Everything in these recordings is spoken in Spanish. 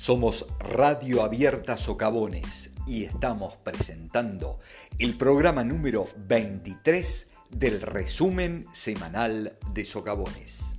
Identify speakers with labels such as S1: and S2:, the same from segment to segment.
S1: Somos Radio Abierta Socavones y estamos presentando el programa número 23 del resumen semanal de Socavones.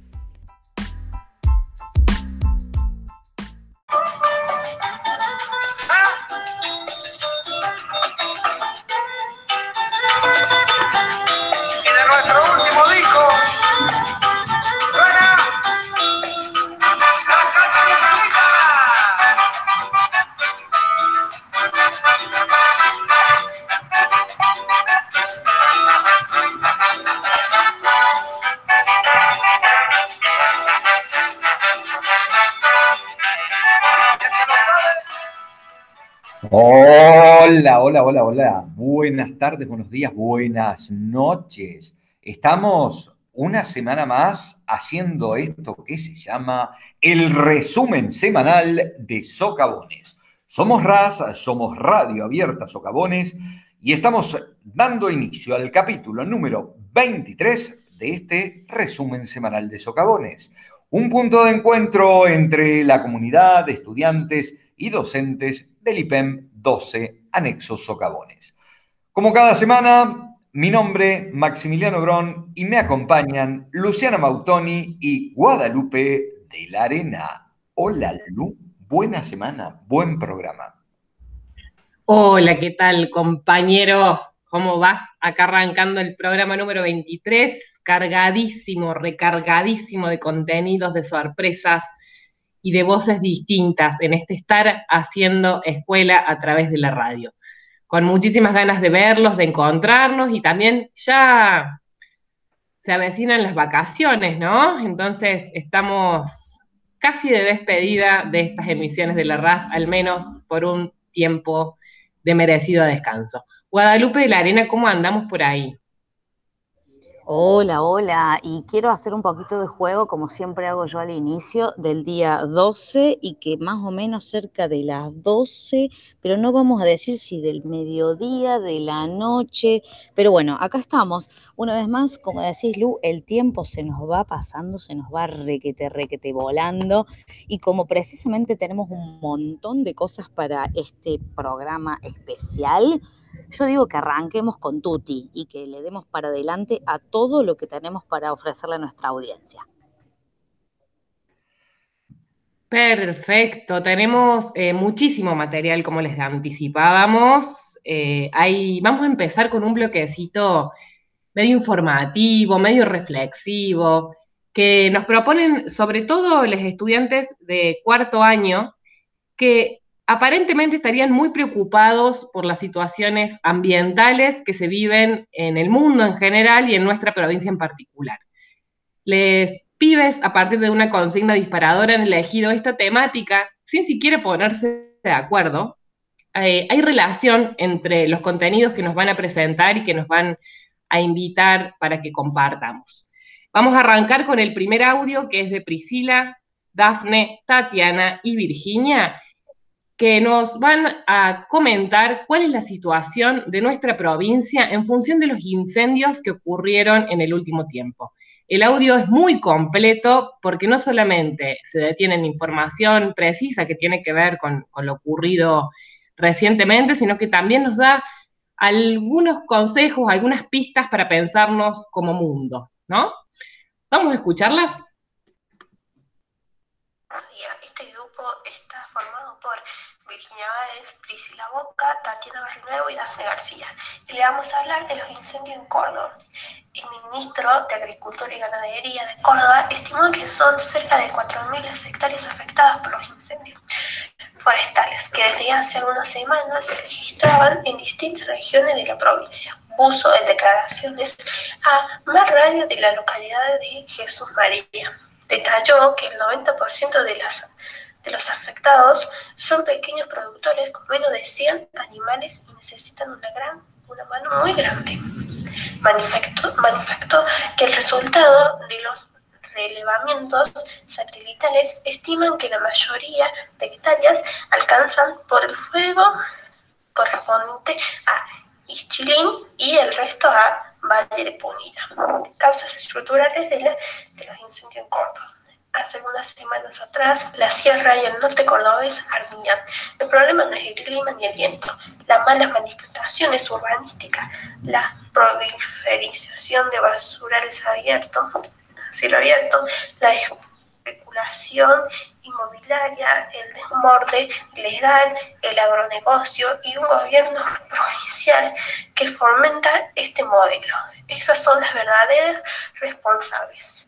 S1: Hola, hola. Buenas tardes, buenos días, buenas noches. Estamos una semana más haciendo esto que se llama el resumen semanal de Socavones. Somos RAS, somos Radio Abierta Socavones y estamos dando inicio al capítulo número 23 de este resumen semanal de Socavones. Un punto de encuentro entre la comunidad de estudiantes y docentes del IPEM 12, anexo Socavones. Como cada semana, mi nombre, Maximiliano Brón, y me acompañan Luciana Mautoni y Guadalupe de la Arena. Hola, Lu, buena semana, buen programa.
S2: Hola, ¿qué tal, compañero? ¿Cómo va? Acá arrancando el programa número 23, cargadísimo, recargadísimo de contenidos, de sorpresas, y de voces distintas en este estar haciendo escuela a través de la radio. Con muchísimas ganas de verlos, de encontrarnos y también ya se avecinan las vacaciones, ¿no? Entonces estamos casi de despedida de estas emisiones de la RAS, al menos por un tiempo de merecido descanso. Guadalupe de la Arena, ¿cómo andamos por ahí?
S3: Hola, hola, y quiero hacer un poquito de juego, como siempre hago yo al inicio del día 12 y que más o menos cerca de las 12, pero no vamos a decir si del mediodía, de la noche, pero bueno, acá estamos. Una vez más, como decís Lu, el tiempo se nos va pasando, se nos va requete, requete volando y como precisamente tenemos un montón de cosas para este programa especial, yo digo que arranquemos con Tuti y que le demos para adelante a todo lo que tenemos para ofrecerle a nuestra audiencia.
S2: Perfecto, tenemos eh, muchísimo material como les anticipábamos. Eh, vamos a empezar con un bloquecito medio informativo, medio reflexivo, que nos proponen sobre todo los estudiantes de cuarto año que aparentemente estarían muy preocupados por las situaciones ambientales que se viven en el mundo en general y en nuestra provincia en particular. Les pibes, a partir de una consigna disparadora, han elegido esta temática sin siquiera ponerse de acuerdo. Eh, hay relación entre los contenidos que nos van a presentar y que nos van a invitar para que compartamos. Vamos a arrancar con el primer audio que es de Priscila, Dafne, Tatiana y Virginia que nos van a comentar cuál es la situación de nuestra provincia en función de los incendios que ocurrieron en el último tiempo. El audio es muy completo porque no solamente se detiene en información precisa que tiene que ver con, con lo ocurrido recientemente, sino que también nos da algunos consejos, algunas pistas para pensarnos como mundo, ¿no? Vamos a escucharlas.
S4: Virginia Báez, Priscila Boca, Tatiana Barrio y Dafne García. Y le vamos a hablar de los incendios en Córdoba. El ministro de Agricultura y Ganadería de Córdoba estimó que son cerca de 4.000 hectáreas afectadas por los incendios forestales, que desde hace algunas semanas se registraban en distintas regiones de la provincia. Puso en declaraciones a más radio de la localidad de Jesús María. Detalló que el 90% de las de los afectados son pequeños productores con menos de 100 animales y necesitan una, gran, una mano muy grande. Manifestó, que el resultado de los relevamientos satelitales estiman que la mayoría de hectáreas alcanzan por el fuego correspondiente a Ischilín y el resto a Valle de Punilla. Causas estructurales de, de los incendios en. Hace unas semanas atrás, la sierra y el norte cordobés ardían. El problema no es el clima ni el viento, las malas manifestaciones urbanísticas, la proliferización de basurales abiertos, cielo abierto, la especulación inmobiliaria, el desmorde legal, el agronegocio y un gobierno provincial que fomenta este modelo. Esas son las verdaderas responsables.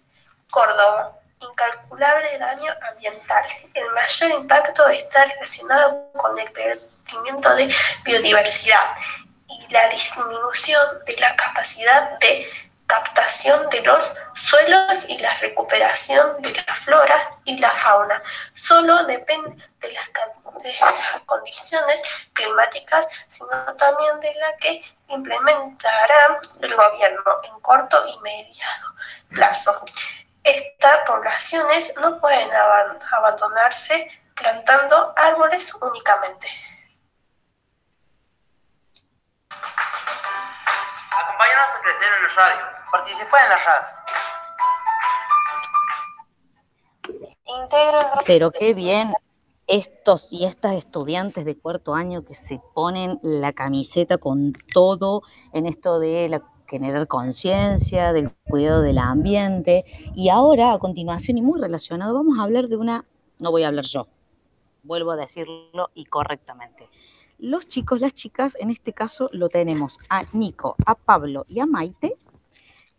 S4: Córdoba, incalculable daño ambiental. El mayor impacto está relacionado con el perdimiento de biodiversidad y la disminución de la capacidad de captación de los suelos y la recuperación de la flora y la fauna. Solo depende de las, condiciones climáticas, sino también de la que implementará el gobierno en corto y mediado plazo. Estas poblaciones no pueden abandonarse plantando árboles únicamente.
S5: Acompáñanos a crecer en la radio. Participa en la
S3: RAS. Pero qué bien estos y estas estudiantes de cuarto año que se ponen la camiseta con todo en esto de la generar conciencia del cuidado del ambiente. Y ahora, a continuación, y muy relacionado, vamos a hablar de una, no voy a hablar yo, vuelvo a decirlo y correctamente. Los chicos, las chicas, en este caso lo tenemos a Nico, a Pablo y a Maite,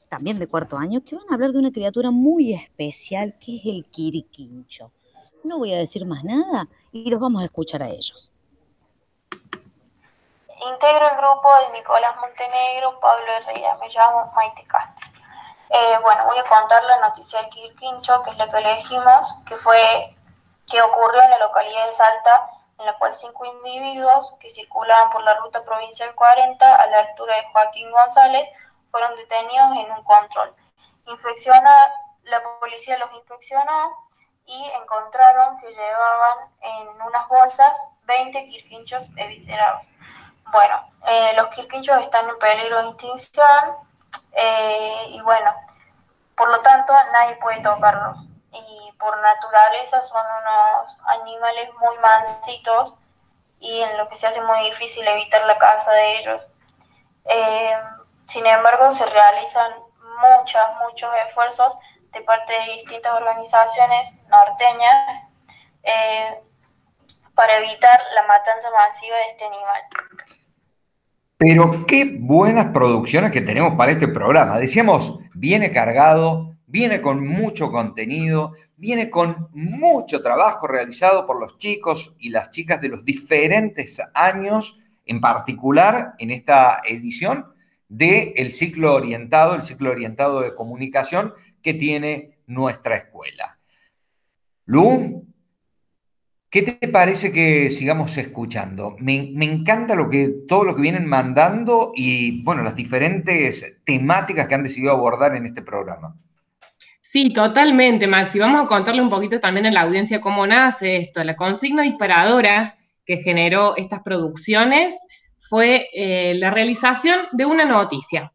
S3: también de cuarto año, que van a hablar de una criatura muy especial que es el quiriquincho. No voy a decir más nada y los vamos a escuchar a ellos.
S6: Integro el grupo de Nicolás Montenegro, Pablo Herrera, me llamo Maite Castro. Eh, bueno, voy a contar la noticia del Quirquincho, que es la que elegimos, que fue que ocurrió en la localidad de Salta, en la cual cinco individuos que circulaban por la ruta provincial 40 a la altura de Joaquín González fueron detenidos en un control. Inspecciona, la policía los inspeccionó y encontraron que llevaban en unas bolsas 20 quirquinchos eviscerados. Bueno, eh, los quirquinchos están en peligro de extinción eh, y bueno, por lo tanto nadie puede tocarlos. Y por naturaleza son unos animales muy mansitos y en lo que se hace muy difícil evitar la caza de ellos. Eh, sin embargo, se realizan muchos, muchos esfuerzos de parte de distintas organizaciones norteñas para evitar la matanza masiva de este animal.
S1: Pero qué buenas producciones que tenemos para este programa. Decíamos, viene cargado, viene con mucho contenido, viene con mucho trabajo realizado por los chicos y las chicas de los diferentes años, en particular en esta edición del ciclo orientado, el ciclo orientado de comunicación que tiene nuestra escuela. Lu, ¿Qué te parece que sigamos escuchando? Me, encanta lo que, todo lo que vienen mandando y, bueno, las diferentes temáticas que han decidido abordar en este programa.
S2: Sí, totalmente, Maxi. Vamos a contarle un poquito también a la audiencia cómo nace esto. La consigna disparadora que generó estas producciones fue eh, la realización de una noticia.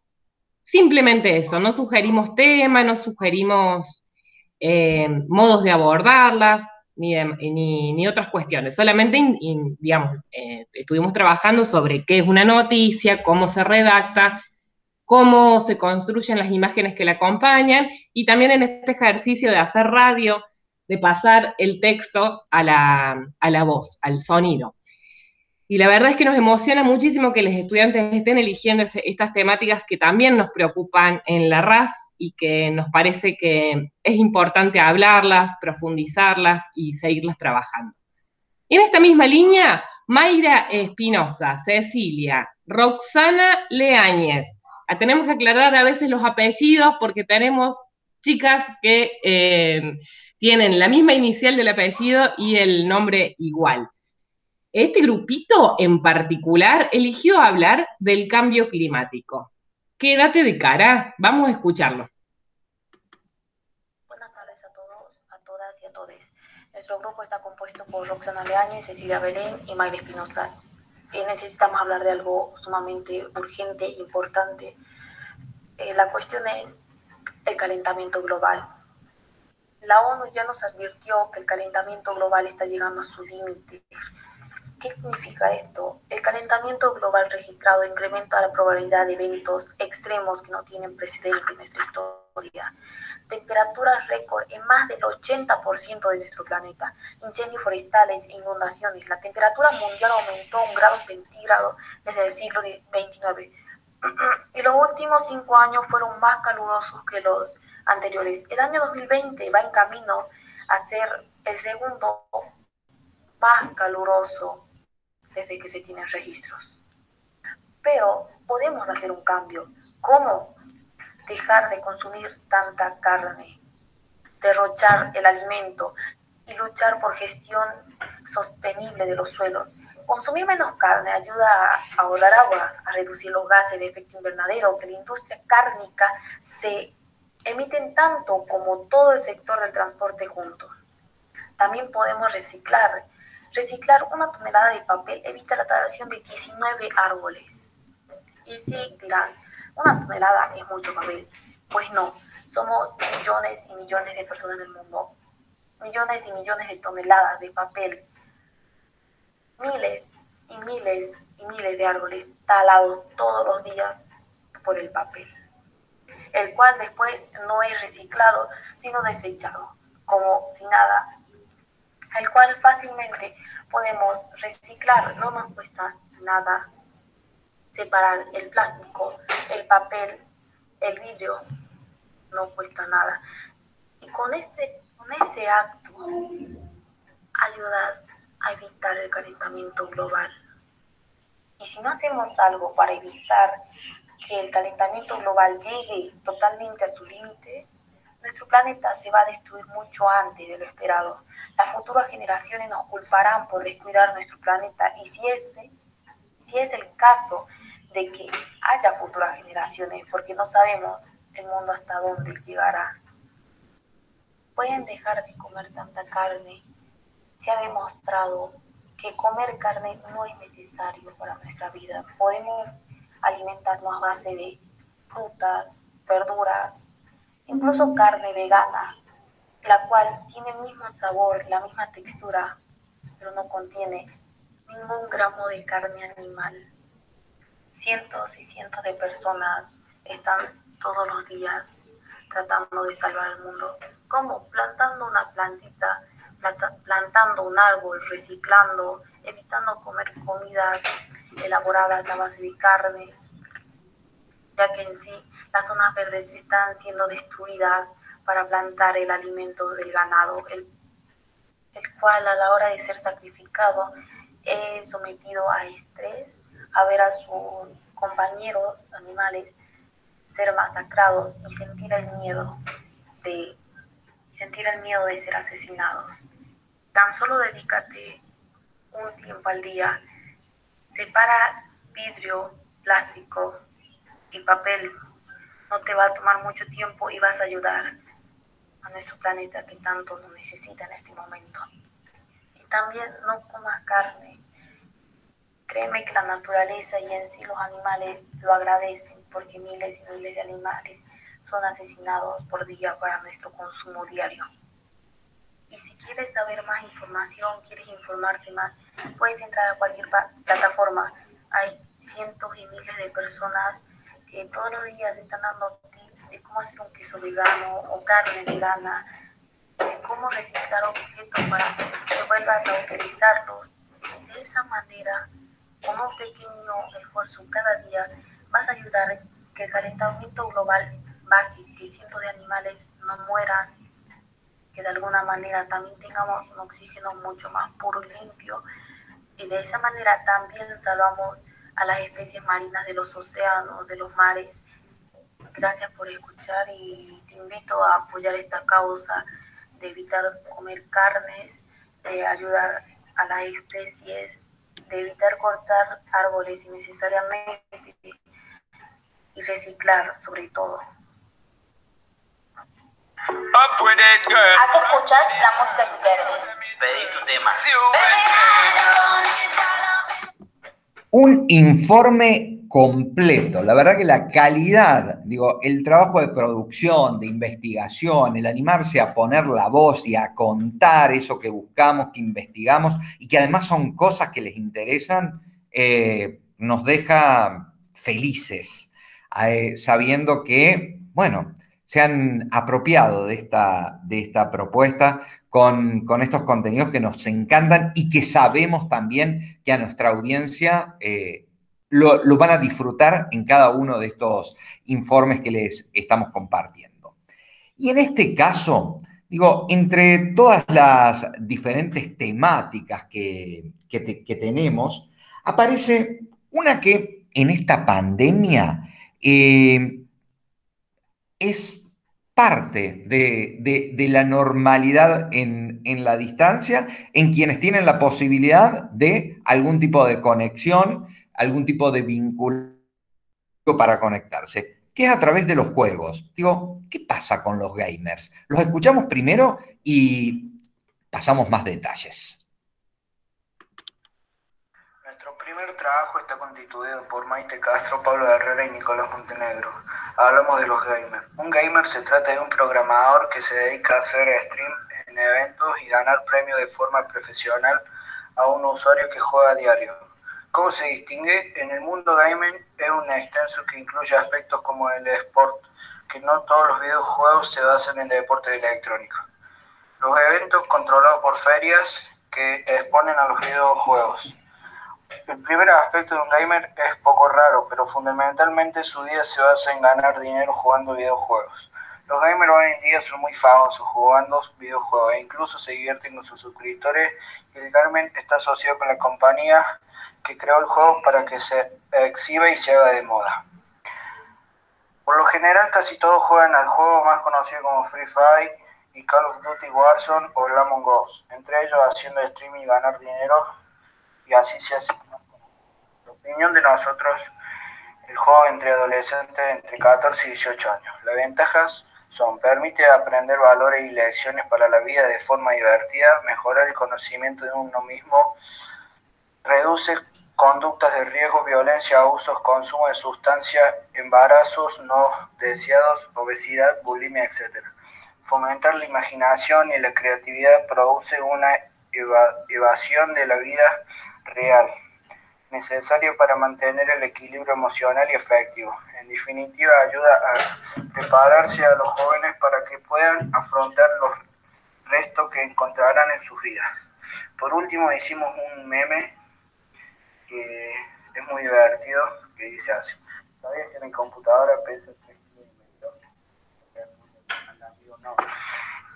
S2: Simplemente eso, no sugerimos temas, no sugerimos eh, modos de abordarlas, ni, ni, otras cuestiones. Solamente, digamos, eh, estuvimos trabajando sobre qué es una noticia, cómo se redacta, cómo se construyen las imágenes que la acompañan y también en este ejercicio de hacer radio, de pasar el texto a la, a la voz, al sonido. Y la verdad es que nos emociona muchísimo que los estudiantes estén eligiendo este, estas temáticas que también nos preocupan en la RAS y que nos parece que es importante hablarlas, profundizarlas y seguirlas trabajando. En esta misma línea, Mayra Espinosa, Cecilia, Roxana Leáñez. Ah, tenemos que aclarar a veces los apellidos porque tenemos chicas que eh, tienen la misma inicial del apellido y el nombre igual. Este grupito en particular eligió hablar del cambio climático. Quédate de cara, vamos a escucharlo.
S7: Buenas tardes a todos, a todas y a todos. Nuestro grupo está compuesto por Roxana Leañez, Cecilia Belén y Mayra Espinosa. Y necesitamos hablar de algo sumamente urgente importante. Eh, la cuestión es el calentamiento global. La ONU ya nos advirtió que el calentamiento global está llegando a su límite. ¿Qué significa esto? El calentamiento global registrado incrementa la probabilidad de eventos extremos que no tienen precedente en nuestra historia. Temperaturas récord en más del 80% de nuestro planeta, incendios forestales e inundaciones. La temperatura mundial aumentó un grado centígrado desde el siglo XXIX y los últimos cinco años fueron más calurosos que los anteriores. El año 2020 va en camino a ser el segundo más caluroso desde que se tienen registros. Pero podemos hacer un cambio. ¿Cómo? Dejar de consumir tanta carne, derrochar el alimento y luchar por gestión sostenible de los suelos. Consumir menos carne ayuda a ahorrar agua, a reducir los gases de efecto invernadero que la industria cárnica se emiten tanto como todo el sector del transporte juntos. También podemos reciclar. Reciclar una tonelada de papel evita la talación de 19 árboles. Y sí, dirán, una tonelada es mucho papel. Pues no, somos millones y millones de personas en el mundo. Millones y millones de toneladas de papel. Miles y miles y miles de árboles talados todos los días por el papel el cual después no es reciclado, sino desechado, como si nada, el cual fácilmente podemos reciclar, no nos cuesta nada separar el plástico, el papel, el vidrio, no cuesta nada. Y con ese, con ese acto ayudas a evitar el calentamiento global. Y si no hacemos algo para evitar que el calentamiento global llegue totalmente a su límite, nuestro planeta se va a destruir mucho antes de lo esperado. Las futuras generaciones nos culparán por descuidar nuestro planeta y si, ese, si es el caso de que haya futuras generaciones, porque no sabemos el mundo hasta dónde llegará. Pueden dejar de comer tanta carne. Se ha demostrado que comer carne no es necesario para nuestra vida. Podemos alimentarnos a base de frutas, verduras, incluso carne vegana, la cual tiene el mismo sabor, la misma textura, pero no contiene ningún gramo de carne animal. Cientos y cientos de personas están todos los días tratando de salvar el mundo, como plantando una plantita, plantando un árbol, reciclando, evitando comer comidas elaboradas a base de carnes, ya que en sí las zonas verdes están siendo destruidas para plantar el alimento del ganado, el, el cual a la hora de ser sacrificado es sometido a estrés, a ver a sus compañeros animales ser masacrados y sentir el miedo de sentir el miedo de ser asesinados. Tan solo dedícate un tiempo al día Separa vidrio, plástico y papel. No te va a tomar mucho tiempo y vas a ayudar a nuestro planeta que tanto lo necesita en este momento. Y también no comas carne. Créeme que la naturaleza y en sí los animales lo agradecen porque miles y miles de animales son asesinados por día para nuestro consumo diario. Y si quieres saber más información, quieres informarte más, puedes entrar a cualquier plataforma. Hay cientos y miles de personas que todos los días están dando tips de cómo hacer un queso vegano o carne vegana, de cómo reciclar objetos para que vuelvas a utilizarlos. De esa manera, con un pequeño esfuerzo cada día, vas a ayudar que el calentamiento global baje, que cientos de animales no mueran que de alguna manera también tengamos un oxígeno mucho más puro y limpio y de esa manera también salvamos a las especies marinas de los océanos, de los mares. Gracias por escuchar y te invito a apoyar esta causa de evitar comer carnes, de ayudar a las especies, de evitar cortar árboles innecesariamente y reciclar sobre todo.
S6: ¿A qué escuchas la música que quieres?
S5: Pedí tu tema.
S1: Un informe completo. La verdad que la calidad, digo, el trabajo de producción, de investigación, el animarse a poner la voz y a contar eso que buscamos, que investigamos y que además son cosas que les interesan, eh, nos deja felices, eh, sabiendo que, bueno, se han apropiado de esta, de esta propuesta con, estos contenidos que nos encantan y que sabemos también que a nuestra audiencia eh, lo, van a disfrutar en cada uno de estos informes que les estamos compartiendo. Y en este caso, digo, entre todas las diferentes temáticas que, tenemos, aparece una que en esta pandemia eh, es parte de, la normalidad en, la distancia en quienes tienen la posibilidad de algún tipo de conexión, algún tipo de vínculo para conectarse, que es a través de los juegos. Digo, ¿qué pasa con los gamers? Los escuchamos primero y pasamos más detalles.
S8: Nuestro primer trabajo está constituido por Maite Castro, Pablo Herrera y Nicolás Montenegro hablamos de los gamers. Un gamer se trata de un programador que se dedica a hacer stream en eventos y ganar premios de forma profesional a un usuario que juega a diario. ¿Cómo se distingue? En el mundo gaming es un extenso que incluye aspectos como el sport, que no todos los videojuegos se basan en deportes electrónicos. Los eventos controlados por ferias que exponen a los videojuegos el primer aspecto de un gamer es poco raro, pero fundamentalmente su vida se basa en ganar dinero jugando videojuegos. Los gamers hoy en día son muy famosos jugando videojuegos e incluso se divierten con sus suscriptores y el gamer está asociado con la compañía que creó el juego para que se exhiba y se haga de moda. Por lo general casi todos juegan al juego más conocido como Free Fire y Call of Duty Warzone o Among Us, entre ellos haciendo streaming y ganar dinero y así se hace. La opinión de nosotros, el juego entre adolescentes entre 14 y 18 años. Las ventajas son, permite aprender valores y lecciones para la vida de forma divertida, mejorar el conocimiento de uno mismo, reduce conductas de riesgo, violencia, abusos, consumo de sustancias, embarazos no deseados, obesidad, bulimia, etc. Fomentar la imaginación y la creatividad produce una evasión de la vida real, necesario para mantener el equilibrio emocional y efectivo. En definitiva, ayuda a prepararse a los jóvenes para que puedan afrontar los restos que encontrarán en sus vidas. Por último, hicimos un meme que es muy divertido, que dice así. ¿Sabías que mi computadora pesa 3 no.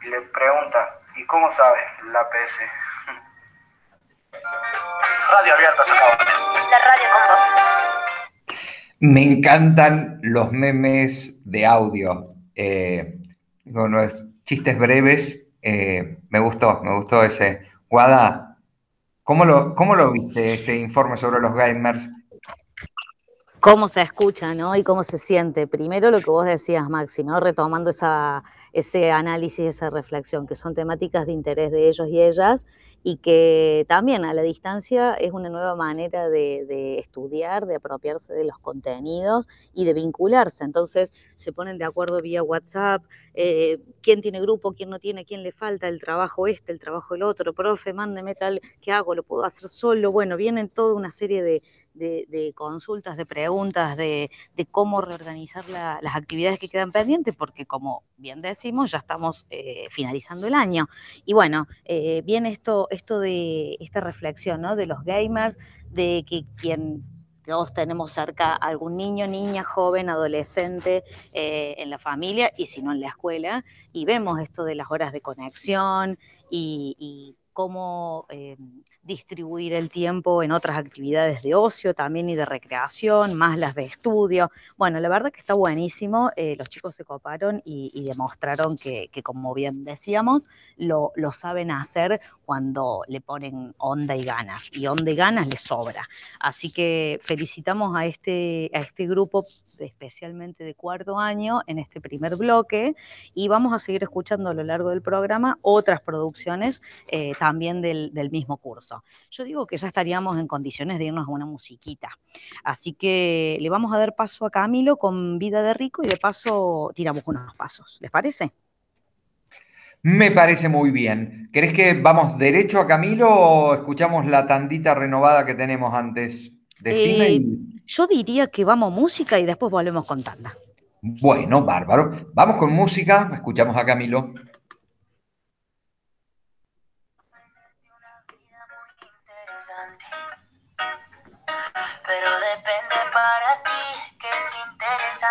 S8: Y le pregunta, ¿y cómo sabes? La PC.
S5: Radio Abierta La radio con vos.
S1: Me encantan los memes de audio. Eh, chistes breves. Eh, me gustó, me gustó ese. Guada, ¿cómo lo, ¿cómo lo viste este informe sobre los gamers?
S3: Cómo se escucha, ¿no? Y cómo se siente. Primero lo que vos decías, Maxi, ¿no? Retomando esa, ese análisis, esa reflexión, que son temáticas de interés de ellos y ellas, y que también a la distancia es una nueva manera de, estudiar, de apropiarse de los contenidos y de vincularse. Entonces se ponen de acuerdo vía WhatsApp, eh, quién tiene grupo, quién no tiene, quién le falta, el trabajo este, el trabajo el otro, profe, mándeme tal, ¿qué hago? ¿Lo puedo hacer solo? Bueno, vienen toda una serie de, de consultas, de preguntas preguntas de, cómo reorganizar las actividades que quedan pendientes, porque como bien decimos, ya estamos eh, finalizando el año. Y bueno, eh, viene esto, esto de esta reflexión ¿no? de los gamers, de que quien todos tenemos cerca algún niño, niña, joven, adolescente eh, en la familia y si no en la escuela, y vemos esto de las horas de conexión y cómo eh, distribuir el tiempo en otras actividades de ocio también y de recreación, más las de estudio. Bueno, la verdad que está buenísimo, eh, los chicos se coparon y, demostraron que, como bien decíamos, lo, saben hacer cuando le ponen onda y ganas, y onda y ganas les sobra. Así que felicitamos a este, a este grupo especialmente de cuarto año, en este primer bloque y vamos a seguir escuchando a lo largo del programa otras producciones eh, también del, del, mismo curso. Yo digo que ya estaríamos en condiciones de irnos a una musiquita. Así que le vamos a dar paso a Camilo con Vida de Rico y de paso tiramos unos pasos. ¿Les parece?
S1: Me parece muy bien. ¿Querés que vamos derecho a Camilo o escuchamos la tandita renovada que tenemos antes? Decime.
S3: Eh, yo diría que vamos música y después volvemos con tanda.
S1: Bueno, bárbaro. Vamos con música, escuchamos a Camilo.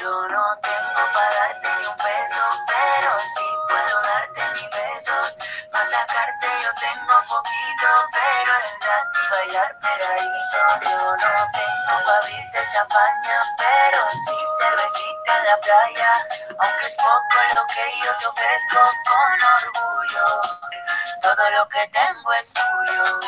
S9: Yo no tengo para darte ni un peso, pero sí puedo darte mis besos. Para sacarte yo tengo poquito, pero es gratis bailar pegadito. Yo no tengo para abrirte champaña, pero sí cervecita en la playa. Aunque es poco lo que yo te ofrezco con orgullo. Todo lo que tengo es tuyo.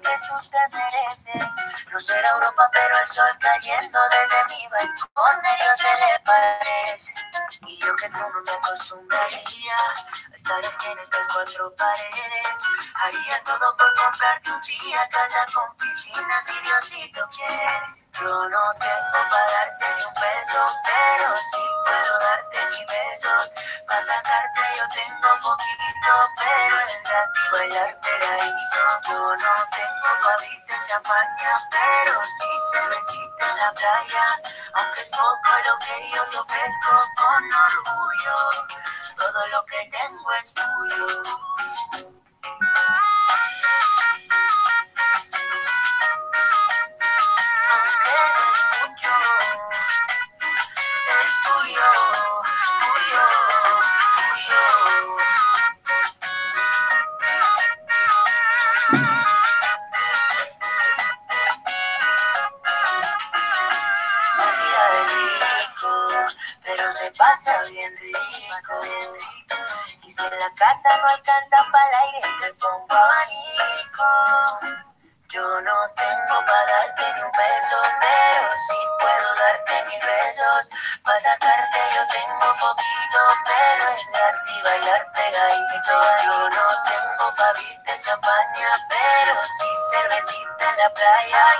S9: Que tú te mereces. Será Europa, pero el sol cayendo desde mi balcón medio se le parece. Y yo que tú no me acostumbraría a estar aquí en estas cuatro paredes. Haría todo por comprarte un día casa con piscina si Diosito quiere. Yo no tengo para darte ni un peso, pero sí puedo darte mis besos. Para sacarte yo tengo poquito, pero es gratis bailar abrirte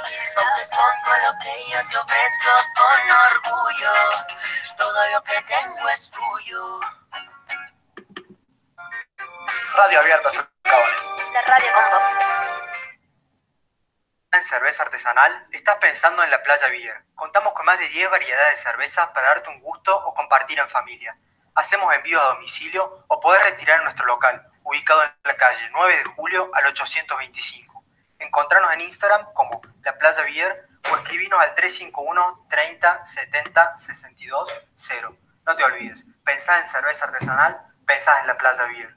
S9: No te pongo lo que yo te ofrezco con orgullo. Todo lo que tengo es tuyo.
S10: Radio Abierta,
S6: La radio con vos
S10: en cerveza artesanal, estás pensando en la Playa Beer. Contamos con más de 10 variedades de cervezas para darte un gusto o compartir en familia. Hacemos envío a domicilio o podés retirar en nuestro local, ubicado en la calle 9 de julio al 825. Encontrarnos en Instagram como La Playa Beer o escribinos al 351 30 70 62 0. No te olvides, pensás en cerveza artesanal, pensás en La Playa Beer.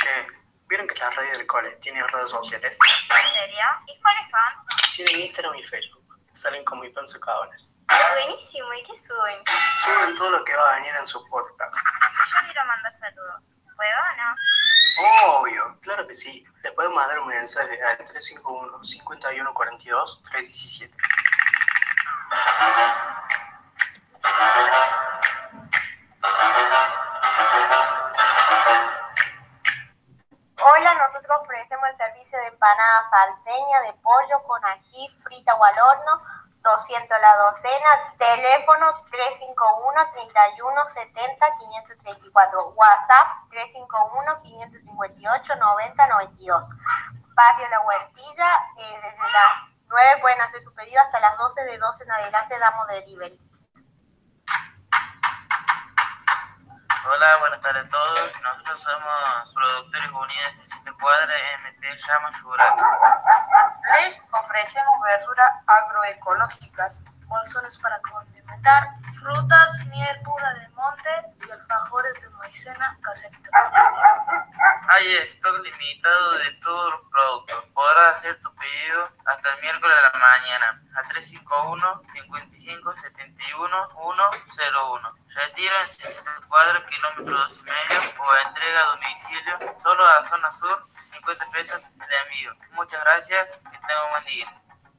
S8: Che, ¿Vieron que la radio del cole tiene redes sociales?
S6: ¿En serio? ¿Y cuáles son?
S8: Tienen Instagram y Facebook. Salen con mis pensacadones.
S6: Buenísimo, ¿y qué suben?
S8: Suben todo lo que va a venir en su podcast.
S6: Yo quiero mandar saludos. ¿Puedo o no?
S8: Obvio, claro que sí. Le puedo mandar un mensaje al 351 5142 317.
S6: Hola, nosotros ofrecemos el servicio de empanada salteña de pollo con ají, frita o al horno, 200 la docena, teléfono 351 31 70 534, WhatsApp 351 558 90 92. barrio La Huertilla. Eh, desde las 9 pueden hacer su pedido hasta las 12, de 12 en adelante damos delivery.
S5: Hola, buenas tardes a todos. Nosotros somos productores unidos de Siete Cuadras MT Llama Yurak.
S7: Les ofrecemos verduras agroecológicas, bolsones para condimentar, frutas, miel pura del monte y alfajores de maicena caserita.
S5: Hay stock limitado de todos los productos. Podrás hacer tu pedido hasta el miércoles de la mañana al 351 55 71 101. Retiro en 60 cuadros, kilómetro 2 y medio o entrega a domicilio solo a zona sur, 50 pesos el envío. Muchas gracias, que tengan un buen día.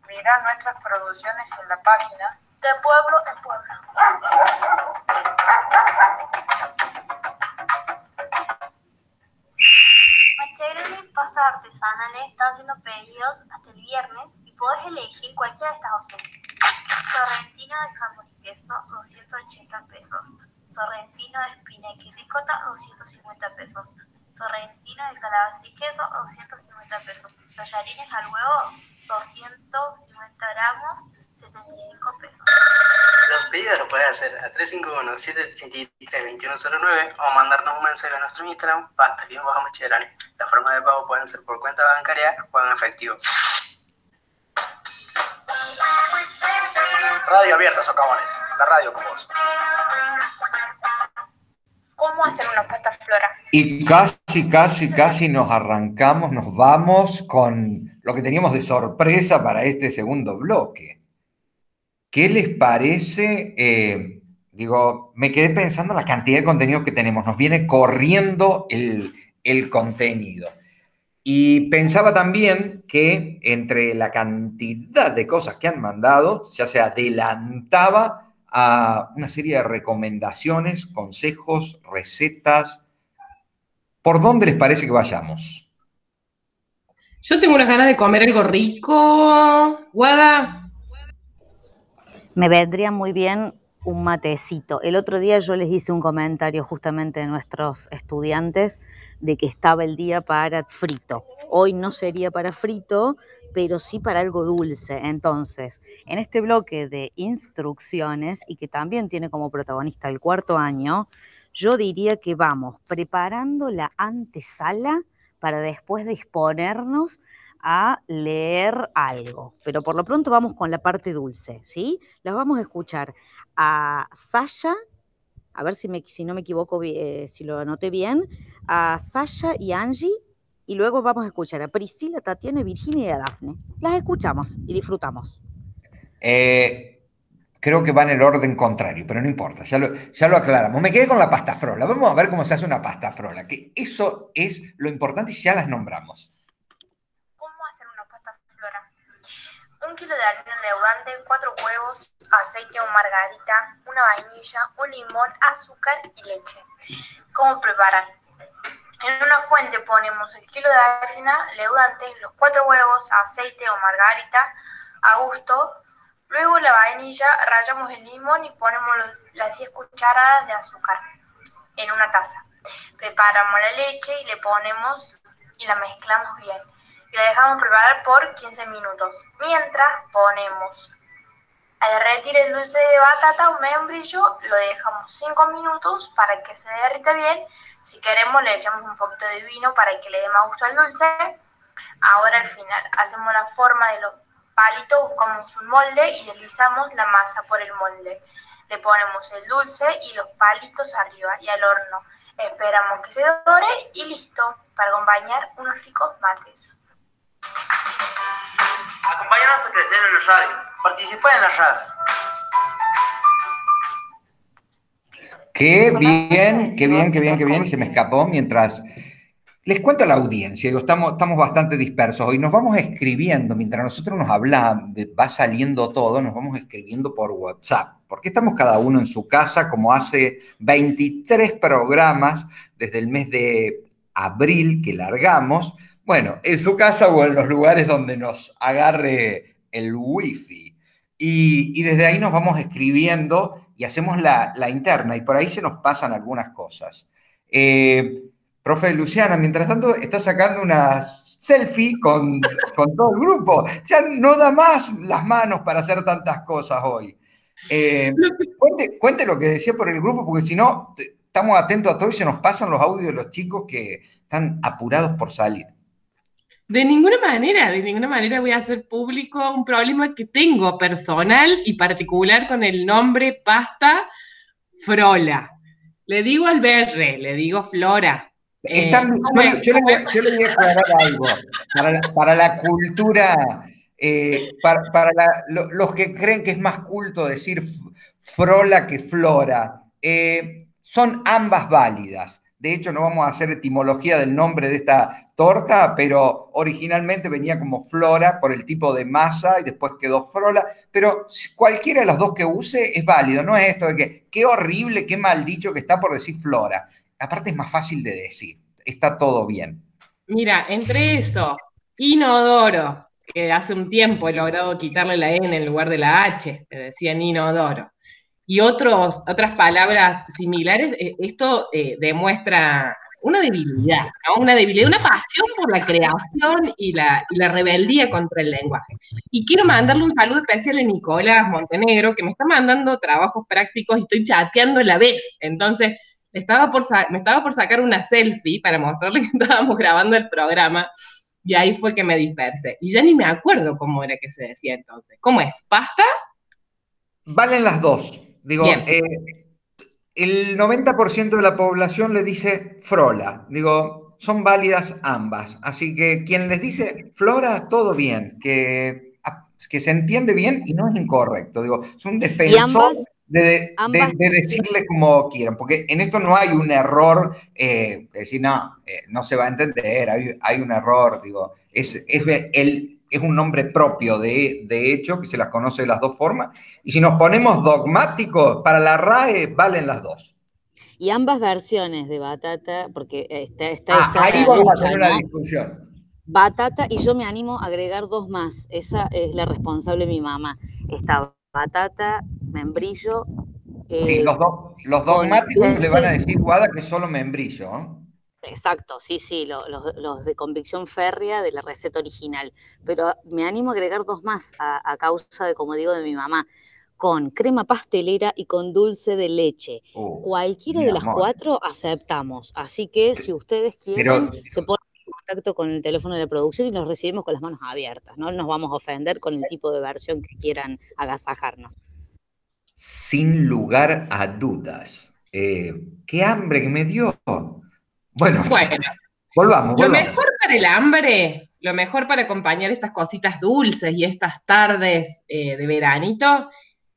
S7: Mira nuestras producciones en la página de Pueblo en Pueblo.
S6: Macheroni Pasta Artesanales está haciendo pedidos hasta el viernes y podés elegir cualquiera de estas opciones. Sorrentino de jamón y queso, 280 pesos. Sorrentino de espinaca y ricota, 250 pesos. Sorrentino de calabaza y queso, 250 pesos. Tallarines al huevo, 250 gramos, 75 pesos.
S11: Los pedidos los puedes hacer a 351-783-2109 o mandarnos un mensaje a nuestro Instagram, pasta bajo Macherani. Las formas de pago pueden ser por cuenta bancaria o en efectivo.
S12: Radio abierta, socavones. La radio con vos.
S6: ¿Cómo hacer una pasta flora?
S1: Y casi, casi, casi nos arrancamos, nos vamos con lo que teníamos de sorpresa para este segundo bloque. ¿Qué les parece? Eh, digo, me quedé pensando en la cantidad de contenido que tenemos. Nos viene corriendo el, el contenido. Y pensaba también que entre la cantidad de cosas que han mandado, ya se adelantaba a una serie de recomendaciones, consejos, recetas. ¿Por dónde les parece que vayamos?
S2: Yo tengo unas ganas de comer algo rico. Guada.
S3: Me vendría muy bien un matecito. El otro día yo les hice un comentario justamente de nuestros estudiantes de que estaba el día para frito. Hoy no sería para frito, pero sí para algo dulce. Entonces, en este bloque de instrucciones y que también tiene como protagonista el cuarto año, yo diría que vamos preparando la antesala para después disponernos a leer algo. Pero por lo pronto vamos con la parte dulce, ¿sí? Las vamos a escuchar a Sasha, a ver si, me, si no me equivoco, eh, si lo anoté bien, a Sasha y Angie, y luego vamos a escuchar a Priscila, Tatiana, Virginia y a Dafne. Las escuchamos y disfrutamos.
S1: Eh, creo que va en el orden contrario, pero no importa, ya lo, ya lo aclaramos. Me quedé con la pasta frola. Vamos a ver cómo se hace una pasta frola, que eso es lo importante y ya las nombramos.
S6: ¿Cómo hacer una pasta flora? Un kilo de harina leudante, cuatro huevos, aceite o margarita, una vainilla, un limón, azúcar y leche. ¿Cómo preparar? En una fuente ponemos el kilo de harina leudante, los cuatro huevos, aceite o margarita a gusto. Luego la vainilla, rallamos el limón y ponemos las 10 cucharadas de azúcar en una taza. Preparamos la leche y le ponemos y la mezclamos bien. Y la dejamos preparar por 15 minutos. Mientras ponemos a derretir el dulce de batata o membrillo, lo dejamos 5 minutos para que se derrita bien. Si queremos le echamos un poquito de vino para que le dé más gusto al dulce. Ahora al final hacemos la forma de los palitos, buscamos un molde y deslizamos la masa por el molde. Le ponemos el dulce y los palitos arriba y al horno. Esperamos que se dore y listo para acompañar unos ricos mates.
S5: Acompáñanos a crecer en la radio. Participa en la RAS.
S1: Qué bien, qué bien, qué bien, qué bien. Y se me escapó mientras... Les cuento a la audiencia, digo, estamos, estamos bastante dispersos y nos vamos escribiendo, mientras nosotros nos hablamos, va saliendo todo, nos vamos escribiendo por WhatsApp, porque estamos cada uno en su casa, como hace 23 programas desde el mes de abril que largamos, bueno, en su casa o en los lugares donde nos agarre el wifi. Y, y desde ahí nos vamos escribiendo y hacemos la, la, interna y por ahí se nos pasan algunas cosas. Eh, profe Luciana, mientras tanto está sacando unas selfie con, con todo el grupo. Ya no da más las manos para hacer tantas cosas hoy. Eh, cuente, cuente, lo que decía por el grupo, porque si no, estamos atentos a todo y se nos pasan los audios de los chicos que están apurados por salir.
S2: De ninguna manera, de ninguna manera voy a hacer público un problema que tengo personal y particular con el nombre pasta Frola. Le digo al BR, le digo Flora.
S1: Eh, yo, le, voy a aclarar algo. Para la, cultura, eh, para, los que creen que es más culto decir Frola que Flora, eh, son ambas válidas. De hecho, no vamos a hacer etimología del nombre de esta torta, pero originalmente venía como flora por el tipo de masa y después quedó frola. Pero cualquiera de las dos que use es válido. No es esto de que qué horrible, qué mal dicho que está por decir flora. Aparte es más fácil de decir. Está todo bien.
S2: Mira, entre eso, inodoro, que hace un tiempo he logrado quitarle la N en lugar de la H, me decían inodoro y otros, otras palabras similares, eh, esto eh, demuestra una debilidad, una debilidad, una pasión por la creación y la, y la, rebeldía contra el lenguaje. Y quiero mandarle un saludo especial a Nicolás Montenegro, que me está mandando trabajos prácticos y estoy chateando a la vez. Entonces, estaba por, me estaba por sacar una selfie para mostrarle que estábamos grabando el programa. Y ahí fue que me dispersé. Y ya ni me acuerdo cómo era que se decía entonces. ¿Cómo es? ¿Pasta?
S1: Valen las dos. Digo, eh, el 90% de la población le dice Frola. Digo, son válidas ambas. Así que quien les dice Flora, todo bien, que, que se entiende bien y no es incorrecto. Digo, es un defensor de, decirle como quieran, porque en esto no hay un error, eh, decir, no, eh, no se va a entender, hay, hay un error, digo, es, es el es un nombre propio de, hecho, que se las conoce de las dos formas. Y si nos ponemos dogmáticos, para la RAE valen las dos.
S3: Y ambas versiones de batata, porque está, está,
S1: ah, ahí vamos a tener una discusión.
S3: Batata, y yo me animo a agregar dos más. Esa es la responsable mi mamá. Está batata, membrillo.
S1: sí, los, los dogmáticos le van a decir, Guada, que es solo membrillo. ¿eh?
S3: Exacto, sí, sí, los de convicción férrea de la receta original. Pero me animo a agregar dos más a, causa de, como digo, de mi mamá, con crema pastelera y con dulce de leche. Oh, Cualquiera de las cuatro aceptamos. Así que si ustedes quieren, se ponen en contacto con el teléfono de la producción y los recibimos con las manos abiertas. No nos vamos a ofender con el tipo de versión que quieran agasajarnos.
S1: Sin lugar a dudas. Eh, ¡Qué hambre que me dio! Bueno, volvamos,
S2: Lo mejor para el hambre, lo mejor para acompañar estas cositas dulces y estas tardes eh, de veranito,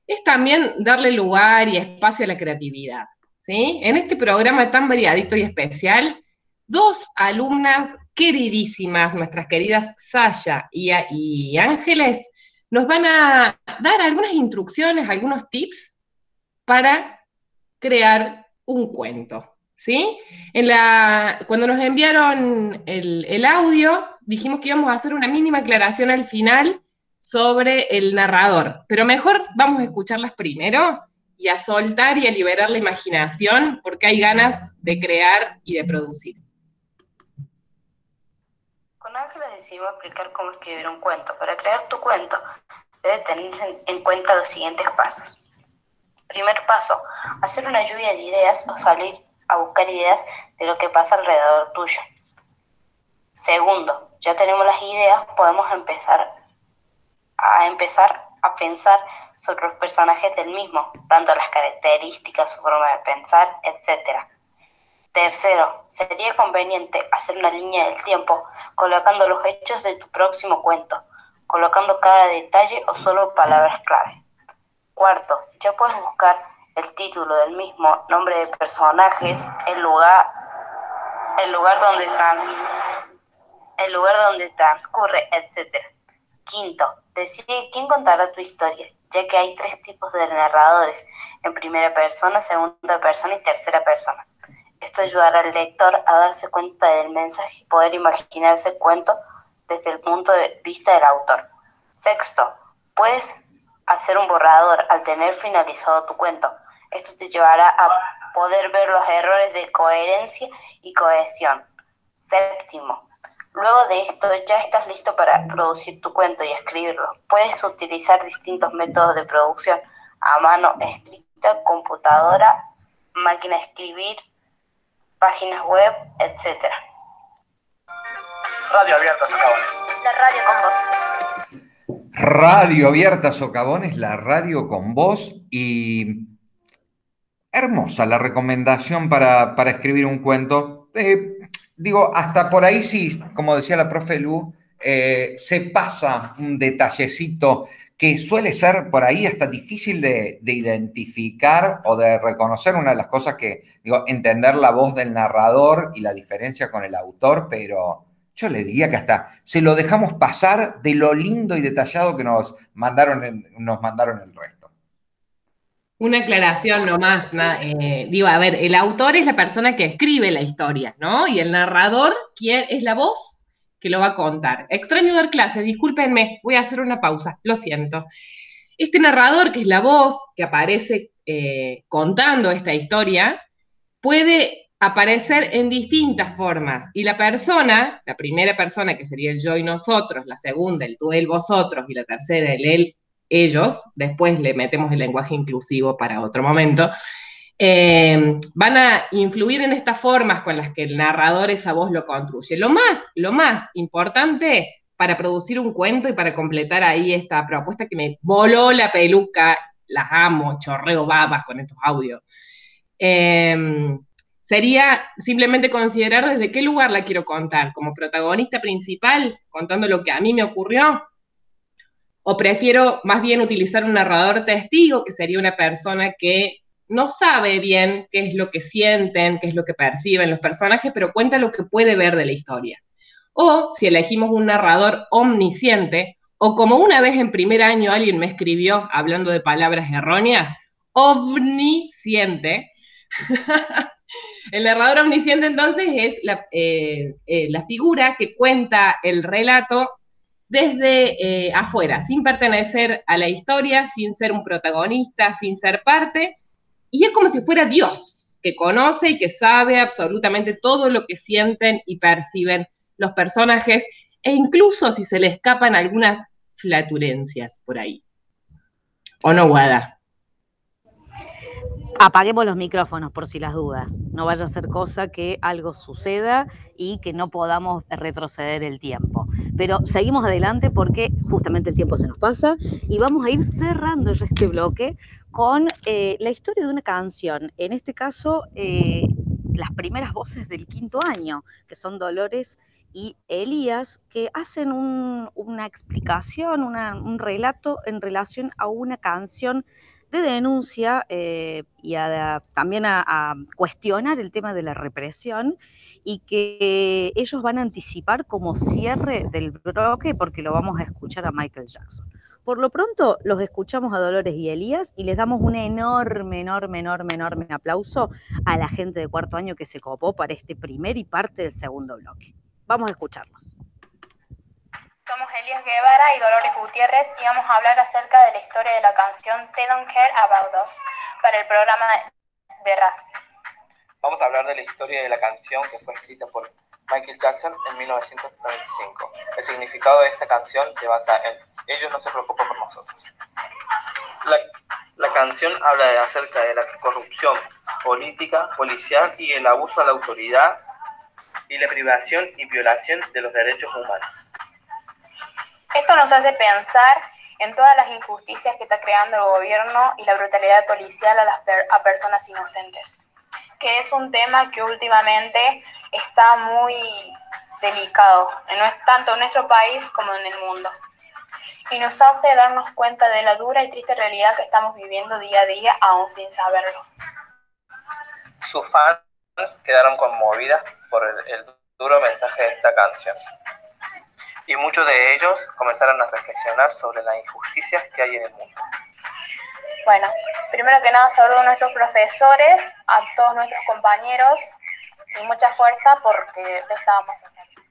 S2: es también darle lugar y espacio a la creatividad. ¿sí? En este programa tan variadito y especial, dos alumnas queridísimas, nuestras queridas Sasha y, y Ángeles, nos van a dar algunas instrucciones, algunos tips para crear un cuento. ¿Sí? En la, cuando nos enviaron el, audio, dijimos que íbamos a hacer una mínima aclaración al final sobre el narrador, pero mejor vamos a escucharlas primero y a soltar y a liberar la imaginación porque hay ganas de crear y de producir.
S13: Con Ángela decidimos explicar cómo escribir un cuento. Para crear tu cuento, debes tener en cuenta los siguientes pasos. Primer paso, hacer una lluvia de ideas o salir a buscar ideas de lo que pasa alrededor tuyo. Segundo, ya tenemos las ideas, podemos empezar a empezar a pensar sobre los personajes del mismo, tanto las características, su forma de pensar, etc. Tercero, sería conveniente hacer una línea del tiempo colocando los hechos de tu próximo cuento, colocando cada detalle o solo palabras claves. Cuarto, ya puedes buscar el título del mismo, nombre de personajes, el lugar, el lugar donde el lugar donde transcurre, etc. Quinto, decide quién contará tu historia, ya que hay tres tipos de narradores, en primera persona, segunda persona y tercera persona. Esto ayudará al lector a darse cuenta del mensaje y poder imaginarse el cuento desde el punto de vista del autor. Sexto, puedes hacer un borrador al tener finalizado tu cuento. Esto te llevará a poder ver los errores de coherencia y cohesión. Séptimo, Luego de esto ya estás listo para producir tu cuento y escribirlo. Puedes utilizar distintos métodos de producción, a mano escrita, computadora, máquina de escribir, páginas web, etc.
S12: Radio Abierta Socavones.
S6: La radio con vos.
S1: Radio Abierta Socavones, la radio con vos y hermosa la recomendación para, para escribir un cuento. Eh, digo, hasta por ahí sí, como decía la profe Lu, eh, se pasa un detallecito que suele ser por ahí hasta difícil de, de, identificar o de reconocer. Una de las cosas que, digo, entender la voz del narrador y la diferencia con el autor, pero yo le diría que hasta se lo dejamos pasar de lo lindo y detallado que nos mandaron, nos mandaron el resto.
S2: Una aclaración nomás, eh, digo, a ver, el autor es la persona que escribe la historia, ¿no? Y el narrador ¿quién, es la voz que lo va a contar. Extraño dar clases, discúlpenme, voy a hacer una pausa, lo siento. Este narrador, que es la voz que aparece eh, contando esta historia, puede aparecer en distintas formas. Y la persona, la primera persona que sería el yo y nosotros, la segunda, el tú, el vosotros, y la tercera, el él, ellos, después le metemos el lenguaje inclusivo para otro momento, eh, van a influir en estas formas con las que el narrador esa voz lo construye. Lo más, lo más importante para producir un cuento y para completar ahí esta propuesta que me voló la peluca, las amo, chorreo babas con estos audios. Eh, sería simplemente considerar desde qué lugar la quiero contar, como protagonista principal, contando lo que a mí me ocurrió, o prefiero más bien utilizar un narrador testigo, que sería una persona que no sabe bien qué es lo que sienten, qué es lo que perciben los personajes, pero cuenta lo que puede ver de la historia. O si elegimos un narrador omnisciente, o como una vez en primer año alguien me escribió hablando de palabras erróneas, omnisciente. el narrador omnisciente entonces es la, eh, eh, la figura que cuenta el relato desde eh, afuera, sin pertenecer a la historia, sin ser un protagonista, sin ser parte, y es como si fuera Dios, que conoce y que sabe absolutamente todo lo que sienten y perciben los personajes, e incluso si se le escapan algunas flatulencias por ahí. ¿O no, Guada?
S3: apaguemos los micrófonos por si las dudas. No vaya a ser cosa que algo suceda y que no podamos retroceder el tiempo. Pero seguimos adelante porque justamente el tiempo se nos pasa y vamos a ir cerrando ya este bloque con eh, la historia de una canción. En este caso, eh, las primeras voces del quinto año, que son Dolores y Elías, que hacen un, una explicación, un relato en relación a una canción de denuncia eh, y también a, cuestionar el tema de la represión y que ellos van a anticipar como cierre del bloque porque lo vamos a escuchar a Michael Jackson. Por lo pronto los escuchamos a Dolores y Elías y les damos un enorme, enorme, enorme, enorme aplauso a la gente de cuarto año que se copó para este primer y parte del segundo bloque. Vamos a escucharlos.
S6: Somos Elías Guevara y Dolores Gutiérrez y vamos a hablar acerca de la historia de la canción They Don't Care About Us para el programa de RAS.
S14: Vamos a hablar de la historia de la canción que fue escrita por Michael Jackson en 1995. El significado de esta canción se basa en ellos no se preocupan por nosotros. La, la canción habla de, acerca de la corrupción política, policial y el abuso a la autoridad y la privación y violación de los derechos humanos.
S6: Esto nos hace pensar en todas las injusticias que está creando el gobierno y la brutalidad policial a, las a personas inocentes, que es un tema que últimamente está muy delicado, tanto en nuestro país como en el mundo, y nos hace darnos cuenta de la dura y triste realidad que estamos viviendo día a día, aún sin saberlo.
S14: Sus fans quedaron conmovidas por el duro mensaje de esta canción y muchos de ellos comenzaron a reflexionar sobre las injusticias que hay en el mundo.
S6: Bueno, primero que nada saludo a nuestros profesores, a todos nuestros compañeros y mucha fuerza porque estábamos haciendo.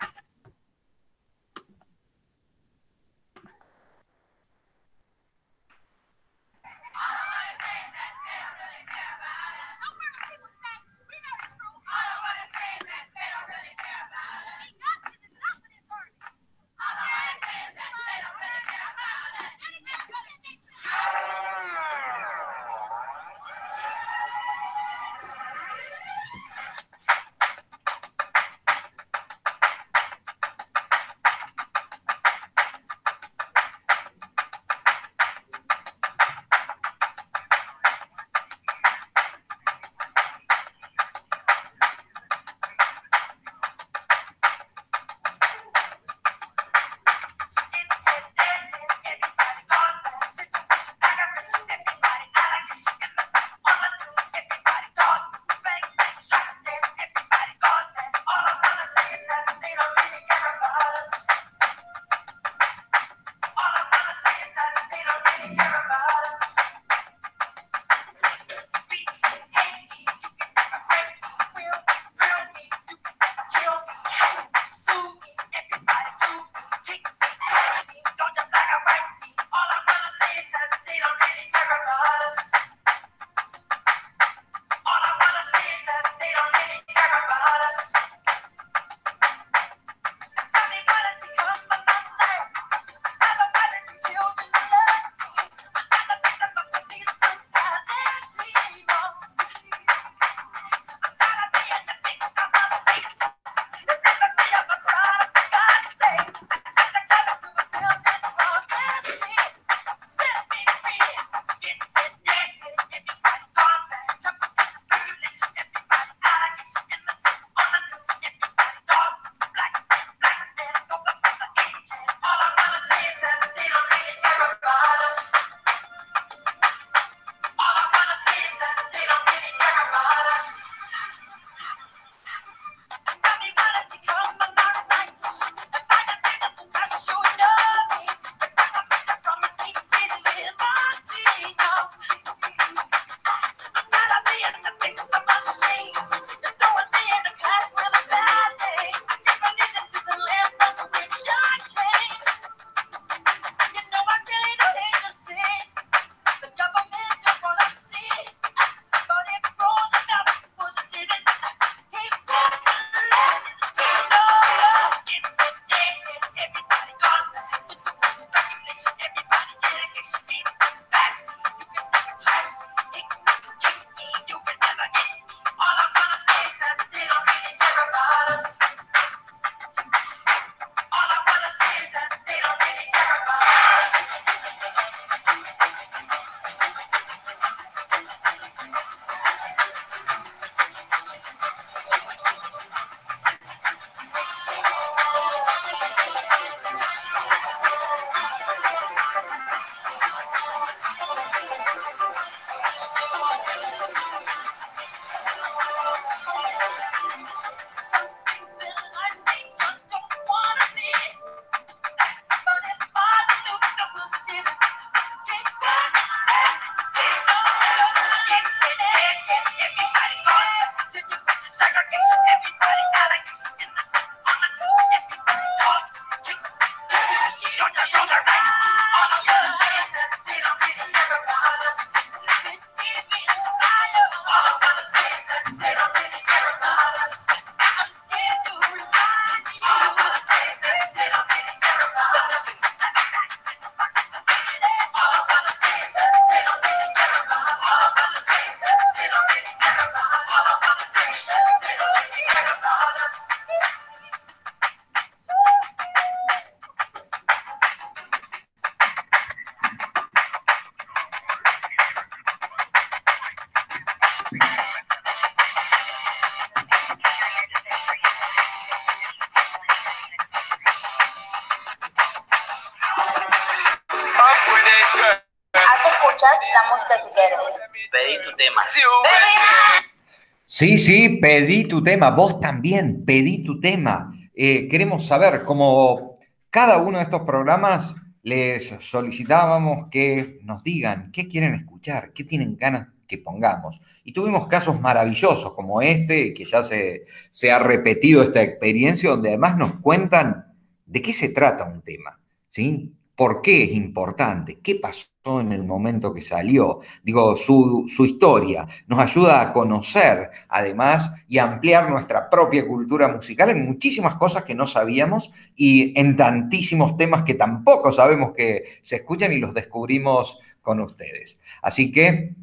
S1: Sí, sí, pedí tu tema. Vos también, pedí tu tema. Eh, queremos saber, como cada uno de estos programas, les solicitábamos que nos digan qué quieren escuchar, qué tienen ganas que pongamos. Y tuvimos casos maravillosos como este, que ya se, se ha repetido esta experiencia, donde además nos cuentan de qué se trata un tema, ¿sí? ¿Por qué es importante? ¿Qué pasó en el momento que salió? Digo, su, su, historia nos ayuda a conocer, además, y ampliar nuestra propia cultura musical en muchísimas cosas que no sabíamos y en tantísimos temas que tampoco sabemos que se escuchan y los descubrimos con ustedes. Así que,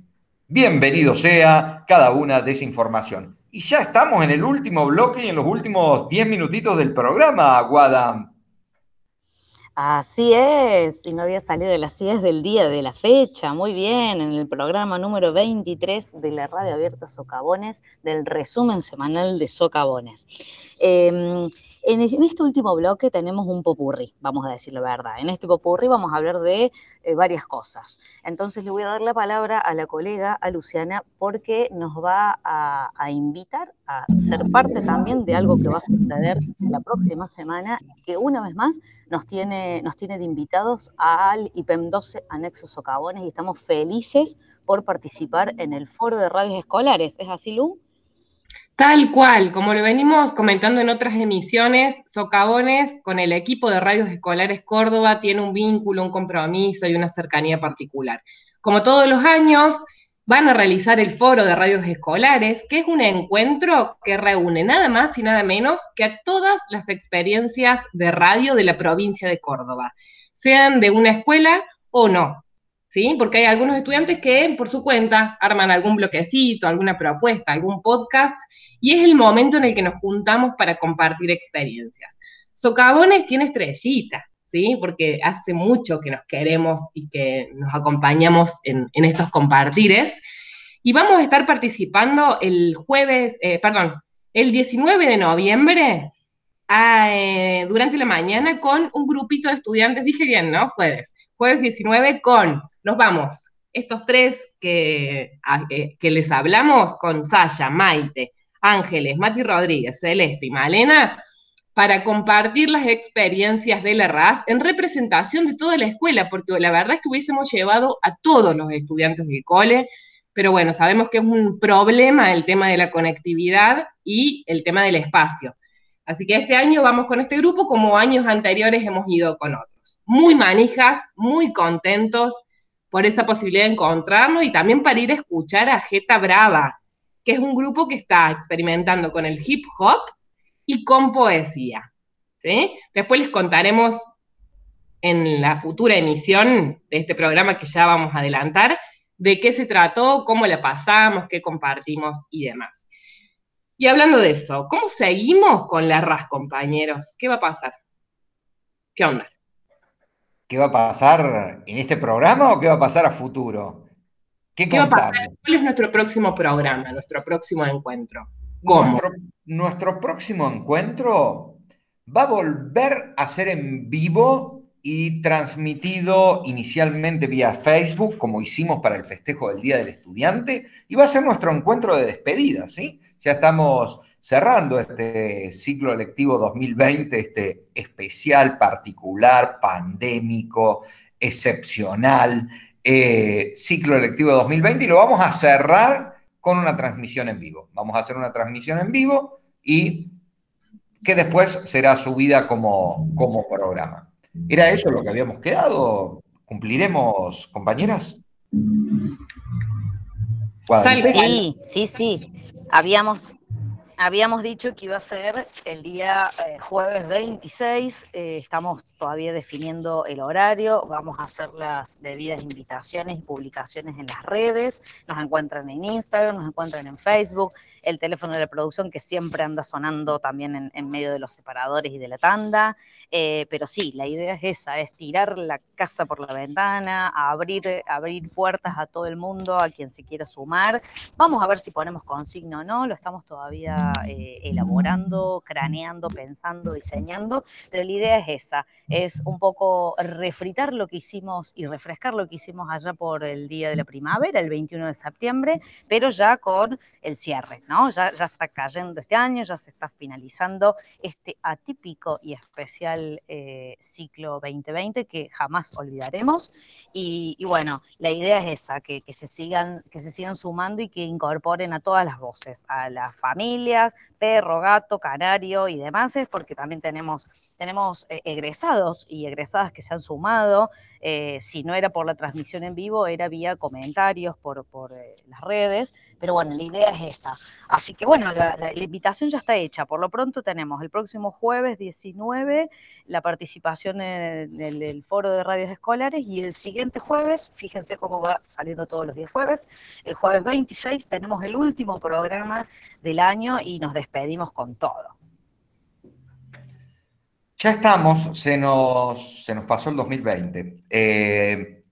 S1: bienvenido sea cada una de esa información. Y ya estamos en el último bloque y en los últimos 10 minutitos del programa, Guadam.
S3: Así es, y no había salido de las 10 del día de la fecha, muy bien, en el programa número 23 de la radio abierta Socavones, del resumen semanal de Socavones. Eh, en, este último bloque tenemos un popurrí, vamos a decir la verdad. En este popurrí vamos a hablar de eh, varias cosas. Entonces le voy a dar la palabra a la colega, a Luciana, porque nos va a invitar a ser parte también de algo que va a suceder la próxima semana, que una vez más nos tiene, nos tiene de invitados al IPEM 12 Anexo Socavones y estamos felices por participar en el foro de radios escolares. ¿Es así, Lu?
S2: Tal cual, como lo venimos comentando en otras emisiones, Socavones con el equipo de radios escolares Córdoba tiene un vínculo, un compromiso y una cercanía particular. Como todos los años, van a realizar el foro de radios escolares, que es un encuentro que reúne nada más y nada menos que a todas las experiencias de radio de la provincia de Córdoba, sean de una escuela o no. ¿Sí? Porque hay algunos estudiantes que por su cuenta arman algún bloquecito, alguna propuesta, algún podcast, y es el momento en el que nos juntamos para compartir experiencias. Socavones tiene estrellita, ¿sí? Porque hace mucho que nos queremos y que nos acompañamos en, estos compartires. Y vamos a estar participando el jueves, eh, perdón, el 19 de noviembre eh, durante la mañana con un grupito de estudiantes, dije bien, ¿no? Jueves. Jueves 19 con, nos vamos, estos tres que, eh, que les hablamos con Sasha, Maite, Ángeles, Mati Rodríguez, Celeste y Malena, para compartir las experiencias de la RAS en representación de toda la escuela, porque la verdad es que hubiésemos llevado a todos los estudiantes del cole, pero bueno, sabemos que es un problema el tema de la conectividad y el tema del espacio. Así que este año vamos con este grupo como años anteriores hemos ido con otros. Muy manijas, muy contentos por esa posibilidad de encontrarnos y también para ir a escuchar a Jeta Brava, que es un grupo que está experimentando con el hip hop y con poesía. ¿sí? Después les contaremos en la futura emisión de este programa que ya vamos a adelantar, de qué se trató, cómo la pasamos, qué compartimos y demás. Y hablando de eso, ¿cómo seguimos con la RAS, compañeros? ¿Qué va a pasar? ¿Qué onda?
S1: ¿Qué va a pasar en este programa o qué va a pasar a futuro?
S2: ¿Qué, ¿Qué va a pasar? ¿Cuál es nuestro próximo programa, nuestro próximo encuentro?
S1: Nuestro, nuestro, próximo encuentro va a volver a ser en vivo y transmitido inicialmente vía Facebook, como hicimos para el festejo del Día del Estudiante, y va a ser nuestro encuentro de despedida, ¿sí? Ya estamos cerrando este ciclo lectivo 2020, este especial, particular, pandémico, excepcional, eh, ciclo lectivo 2020, y lo vamos a cerrar con una transmisión en vivo. Vamos a hacer una transmisión en vivo y que después será subida como, como programa. ¿Era eso lo que habíamos quedado? ¿Cumpliremos, compañeras?
S3: Sí, sí, sí. Habíamos, Habíamos dicho que iba a ser el día eh, jueves 26, eh, estamos todavía definiendo el horario, vamos a hacer las debidas invitaciones y publicaciones en las redes, nos encuentran en Instagram, nos encuentran en Facebook, el teléfono de la producción que siempre anda sonando también en, medio de los separadores y de la tanda, eh, pero sí, la idea es esa, es tirar la casa por la ventana, abrir, abrir puertas a todo el mundo, a quien se quiera sumar, vamos a ver si ponemos consigna o no, lo estamos todavía eh, elaborando, craneando, pensando, diseñando, pero la idea es esa, es un poco refritar lo que hicimos y refrescar lo que hicimos allá por el día de la primavera, el 21 de septiembre, pero ya con el cierre, ¿no? Ya, ya está cayendo este año, ya se está finalizando este atípico y especial eh, ciclo 2020 que jamás olvidaremos. Y, bueno, la idea es esa, que, se sigan, que se sigan sumando y que incorporen a todas las voces, a las familias, perro, gato, canario y demás, porque también tenemos, tenemos eh, egresados y egresadas que se han sumado. Eh, si no era por la transmisión en vivo, era vía comentarios por, por eh, las redes. Pero bueno, la idea es esa. Así que bueno, la, invitación ya está hecha. Por lo pronto tenemos el próximo jueves 19 la participación en el, foro de radios escolares y el siguiente jueves, fíjense cómo va saliendo todos los días jueves, el jueves 26 tenemos el último programa del año y nos despedimos con todo.
S1: Ya estamos, se nos, se nos pasó el 2020. Eh,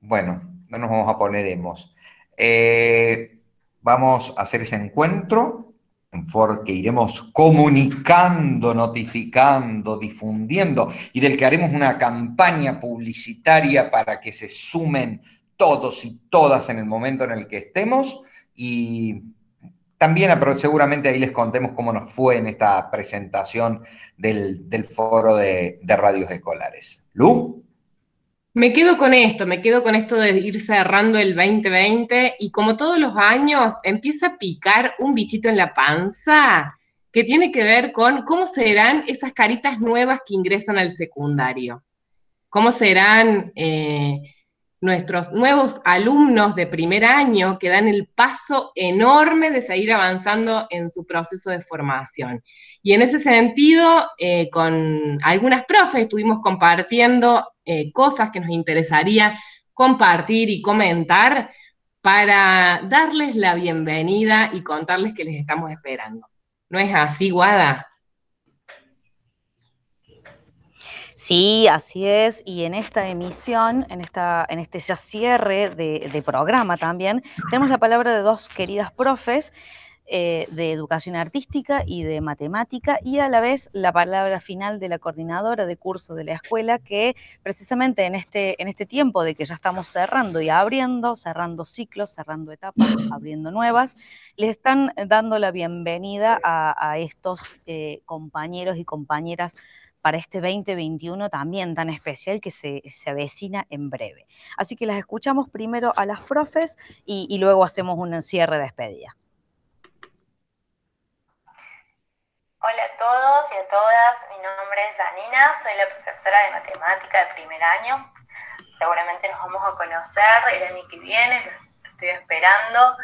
S1: bueno, no nos vamos a poner hemos. Eh, vamos a hacer ese encuentro en for que iremos comunicando, notificando, difundiendo y del que haremos una campaña publicitaria para que se sumen todos y todas en el momento en el que estemos y también seguramente ahí les contemos cómo nos fue en esta presentación del, foro de, de, radios escolares. Lu.
S2: Me quedo con esto, me quedo con esto de ir cerrando el 2020 y como todos los años empieza a picar un bichito en la panza que tiene que ver con cómo serán esas caritas nuevas que ingresan al secundario, cómo serán... Eh, nuestros nuevos alumnos de primer año que dan el paso enorme de seguir avanzando en su proceso de formación. Y en ese sentido, eh, con algunas profes estuvimos compartiendo eh, cosas que nos interesaría compartir y comentar para darles la bienvenida y contarles que les estamos esperando. ¿No es así, Guada?
S3: Sí, así es. Y en esta emisión, en, esta, en este ya cierre de, programa también, tenemos la palabra de dos queridas profes eh, de educación artística y de matemática y a la vez la palabra final de la coordinadora de curso de la escuela que precisamente en este, en este tiempo de que ya estamos cerrando y abriendo, cerrando ciclos, cerrando etapas, abriendo nuevas, les están dando la bienvenida a, estos eh, compañeros y compañeras para este 2021 también tan especial que se, avecina en breve. Así que las escuchamos primero a las profes y, luego hacemos un cierre de despedida.
S15: Hola a todos y a todas, mi nombre es Janina, soy la profesora de matemática de primer año. Seguramente nos vamos a conocer el año que viene, estoy esperando.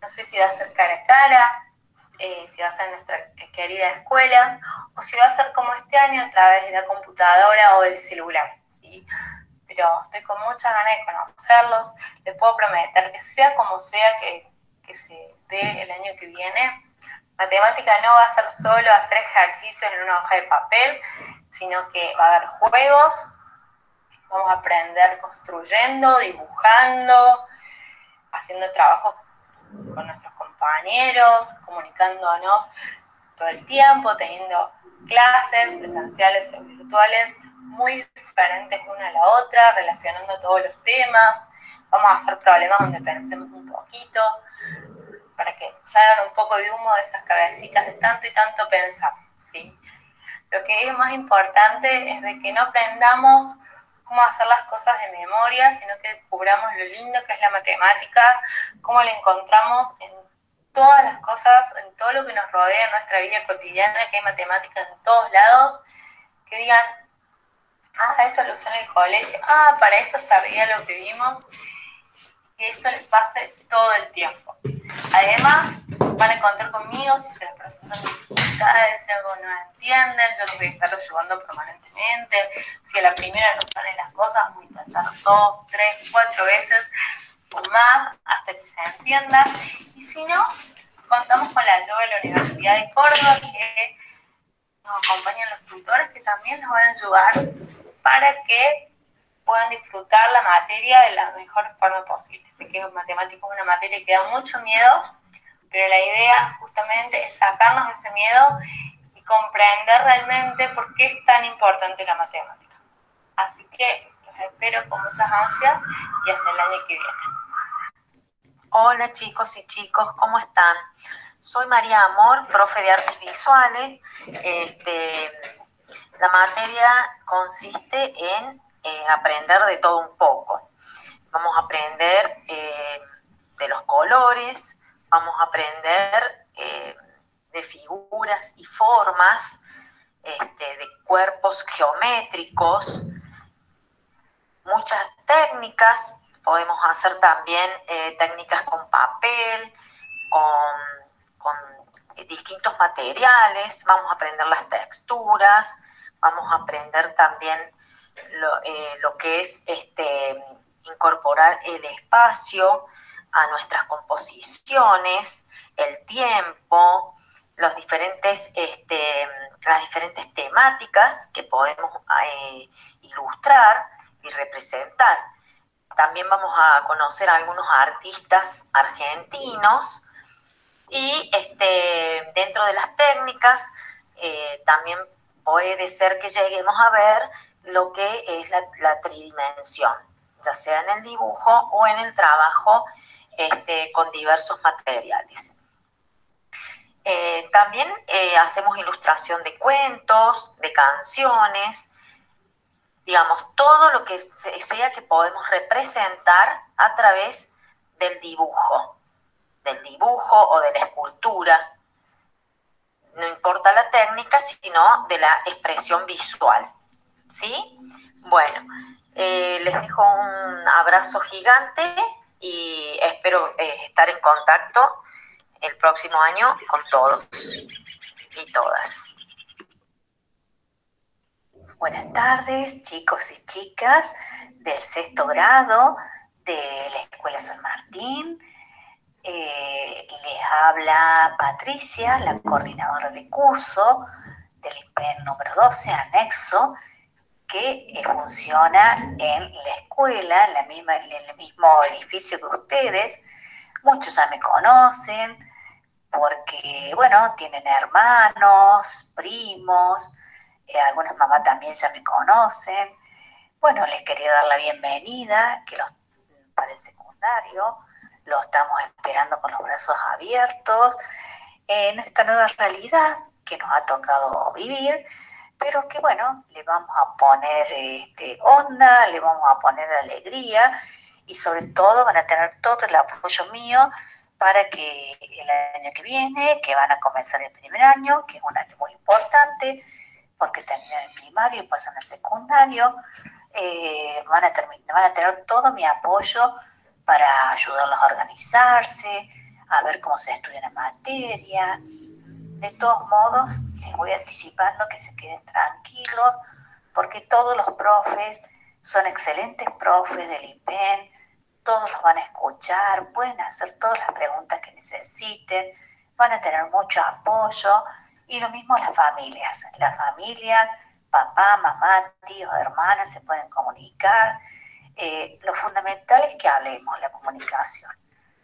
S15: No sé si va a ser cara a cara, eh, si va a ser nuestra querida escuela o si va a ser como este año a través de la computadora o del celular. ¿sí? Pero estoy con mucha ganas de conocerlos. Les puedo prometer que sea como sea que, que se dé el año que viene, matemática no va a ser solo hacer ejercicios en una hoja de papel, sino que va a haber juegos, vamos a aprender construyendo, dibujando, haciendo trabajos con nuestros compañeros, comunicándonos todo el tiempo, teniendo clases presenciales o virtuales muy diferentes una a la otra, relacionando todos los temas. Vamos a hacer problemas donde pensemos un poquito, para que salgan un poco de humo de esas cabecitas de tanto y tanto pensar. ¿sí? Lo que es más importante es de que no aprendamos cómo hacer las cosas de memoria, sino que descubramos lo lindo que es la matemática, cómo la encontramos en todas las cosas, en todo lo que nos rodea en nuestra vida cotidiana, que hay matemática en todos lados, que digan, ah, esto lo usé en el colegio, ah, para esto sabía lo que vimos, que esto les pase todo el tiempo. Además, van a encontrar conmigo si se les presentan dificultades, si algo no entienden, yo les voy a estar ayudando permanentemente. Si a la primera no salen las cosas, voy a intentar dos, tres, cuatro veces o más hasta que se entiendan. Y si no, contamos con la ayuda de la Universidad de Córdoba, que nos acompañan los tutores que también nos van a ayudar para que puedan disfrutar la materia de la mejor forma posible. Sé que matemático es una materia que da mucho miedo,
S6: Pero la idea justamente es sacarnos ese miedo y comprender realmente por qué es tan importante la matemática. Así que los espero con muchas ansias y hasta el año que viene.
S16: Hola chicos y chicos, ¿cómo están? Soy María Amor, profe de artes visuales. Este, la materia consiste en eh, aprender de todo un poco. Vamos a aprender eh, de los colores, vamos a aprender eh, de figuras y formas, este, de cuerpos geométricos, muchas técnicas, podemos hacer también técnicas con papel, con, distintos materiales, vamos a aprender las texturas, vamos a aprender también lo, que es este, incorporar el espacio a nuestras composiciones, el tiempo, este, las diferentes temáticas que podemos eh, ilustrar y representar. También vamos a conocer a algunos artistas argentinos y este, dentro de las técnicas eh, también puede ser que lleguemos a ver lo que es la tridimensión ya sea en el dibujo o en el trabajo este, con diversos materiales. Eh, también eh, hacemos ilustración de cuentos, de canciones, digamos, todo lo que sea que podemos representar a través del dibujo, del dibujo o de la escultura. No importa la técnica, sino de la expresión visual. ¿Sí? Bueno, eh, les dejo un abrazo gigante y espero eh, estar en contacto el próximo año con todos y todas.
S17: Buenas tardes, chicos y chicas del sexto grado de la Escuela San Martín. Eh, les habla Patricia, la coordinadora de curso del IPEN número 12, anexo que eh, funciona en la escuela, en, la misma, el mismo edificio que ustedes. Muchos ya me conocen porque, bueno, tienen hermanos, primos, eh, algunas mamás también ya me conocen. Bueno, les quería dar la bienvenida, que los, para el secundario lo estamos esperando con los brazos abiertos en esta nueva realidad que nos ha tocado vivir pero que bueno, le vamos a poner este, onda, le vamos a poner alegría y sobre todo van a tener todo el apoyo mío para que el año que viene, que van a comenzar el primer año, que es un año muy importante, porque terminan el primario y pasan al secundario, eh, van, a van a tener todo mi apoyo para ayudarlos a organizarse, a ver cómo se estudia la materia. De todos modos, voy anticipando que se queden tranquilos, porque todos los profes son excelentes profes del IPEN, todos los van a escuchar, pueden hacer todas las preguntas que necesiten, van a tener mucho apoyo y lo mismo las familias. Las familias, papá, mamá, tíos, hermanas se pueden comunicar. Eh, lo fundamental es que hablemos, la comunicación.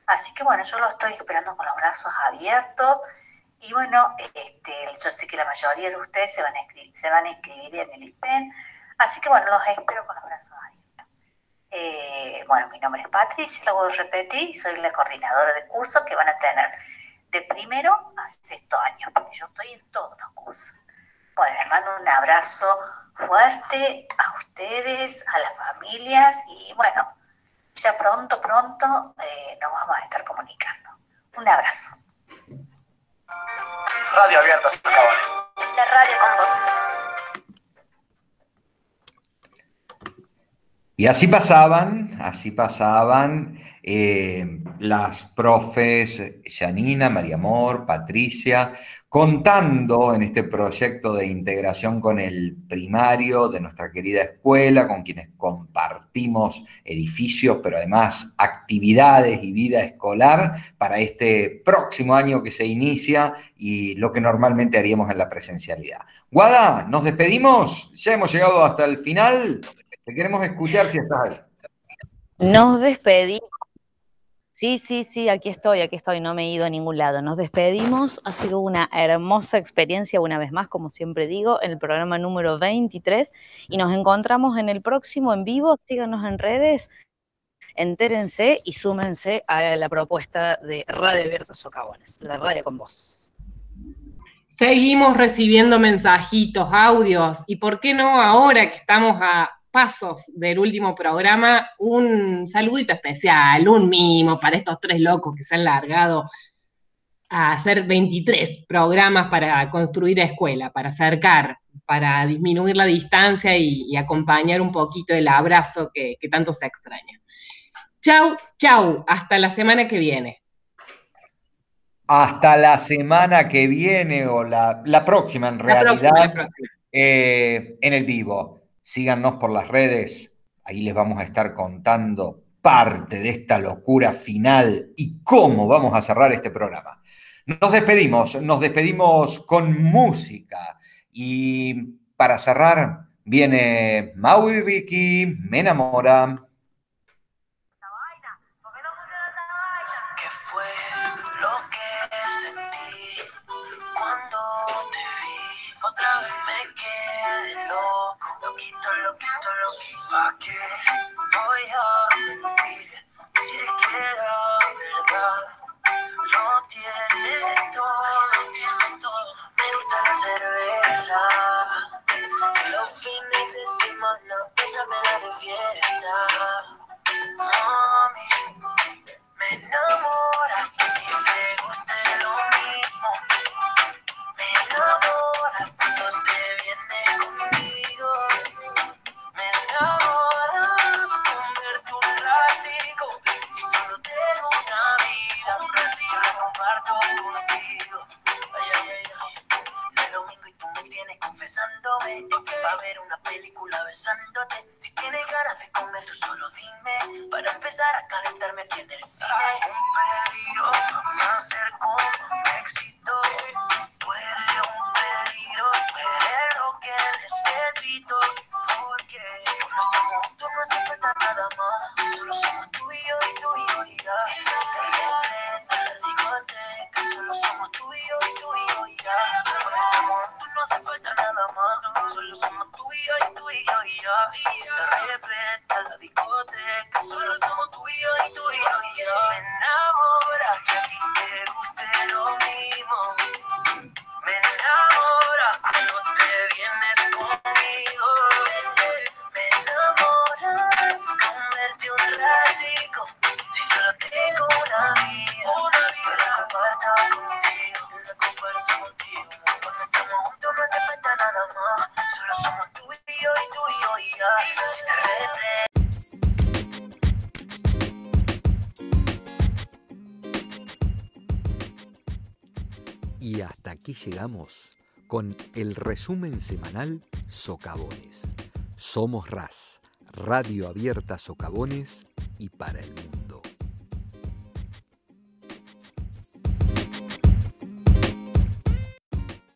S17: Así que bueno, yo lo estoy esperando con los brazos abiertos y bueno, este, yo sé que la mayoría de ustedes se van, a escribir, se van a inscribir en el IPEN, así que bueno, los espero con los brazos abiertos. Eh, bueno, mi nombre es Patricia, lo voy a repetir, soy la coordinadora de cursos que van a tener de primero a sexto año, porque yo estoy en todos los cursos. Bueno, les mando un abrazo fuerte a ustedes, a las familias y bueno, ya pronto, pronto eh, nos vamos a estar comunicando. Un abrazo.
S12: Radio Abierta Cabanes.
S6: La radio con vos.
S1: Y así pasaban, así pasaban eh, las profes Janina, María Amor, Patricia, contando en este proyecto de integración con el primario de nuestra querida escuela, con quienes compartimos edificios, pero además actividades y vida escolar para este próximo año que se inicia y lo que normalmente haríamos en la presencialidad. Guada, nos despedimos, ya hemos llegado hasta el final, te queremos escuchar si estás ahí.
S3: Nos despedimos Sí, sí, sí, aquí estoy, aquí estoy, no me he ido a ningún lado. Nos despedimos, ha sido una hermosa experiencia una vez más, como siempre digo, en el programa número 23 y nos encontramos en el próximo en vivo. Síganos en redes, entérense y súmense a la propuesta de Radio Abierta Socavones, la radio con vos.
S2: Seguimos recibiendo mensajitos, audios y por qué no ahora que estamos a pasos del último programa, un saludito especial, un mimo para estos tres locos que se han largado a hacer 23 programas para construir escuela, para acercar, para disminuir la distancia y, acompañar un poquito el abrazo que, tanto se extraña. Chau, chau, hasta la semana que viene.
S9: Hasta la semana que viene o la, próxima en realidad, eh, en el vivo. Síganos por las redes, ahí les vamos a estar contando parte de esta locura final y cómo vamos a cerrar este programa. Nos despedimos, nos despedimos con música y para cerrar viene Maui Ricky, Me enamora.
S1: El
S9: resumen semanal Socavones. Somos RAS, Radio Abierta Socavones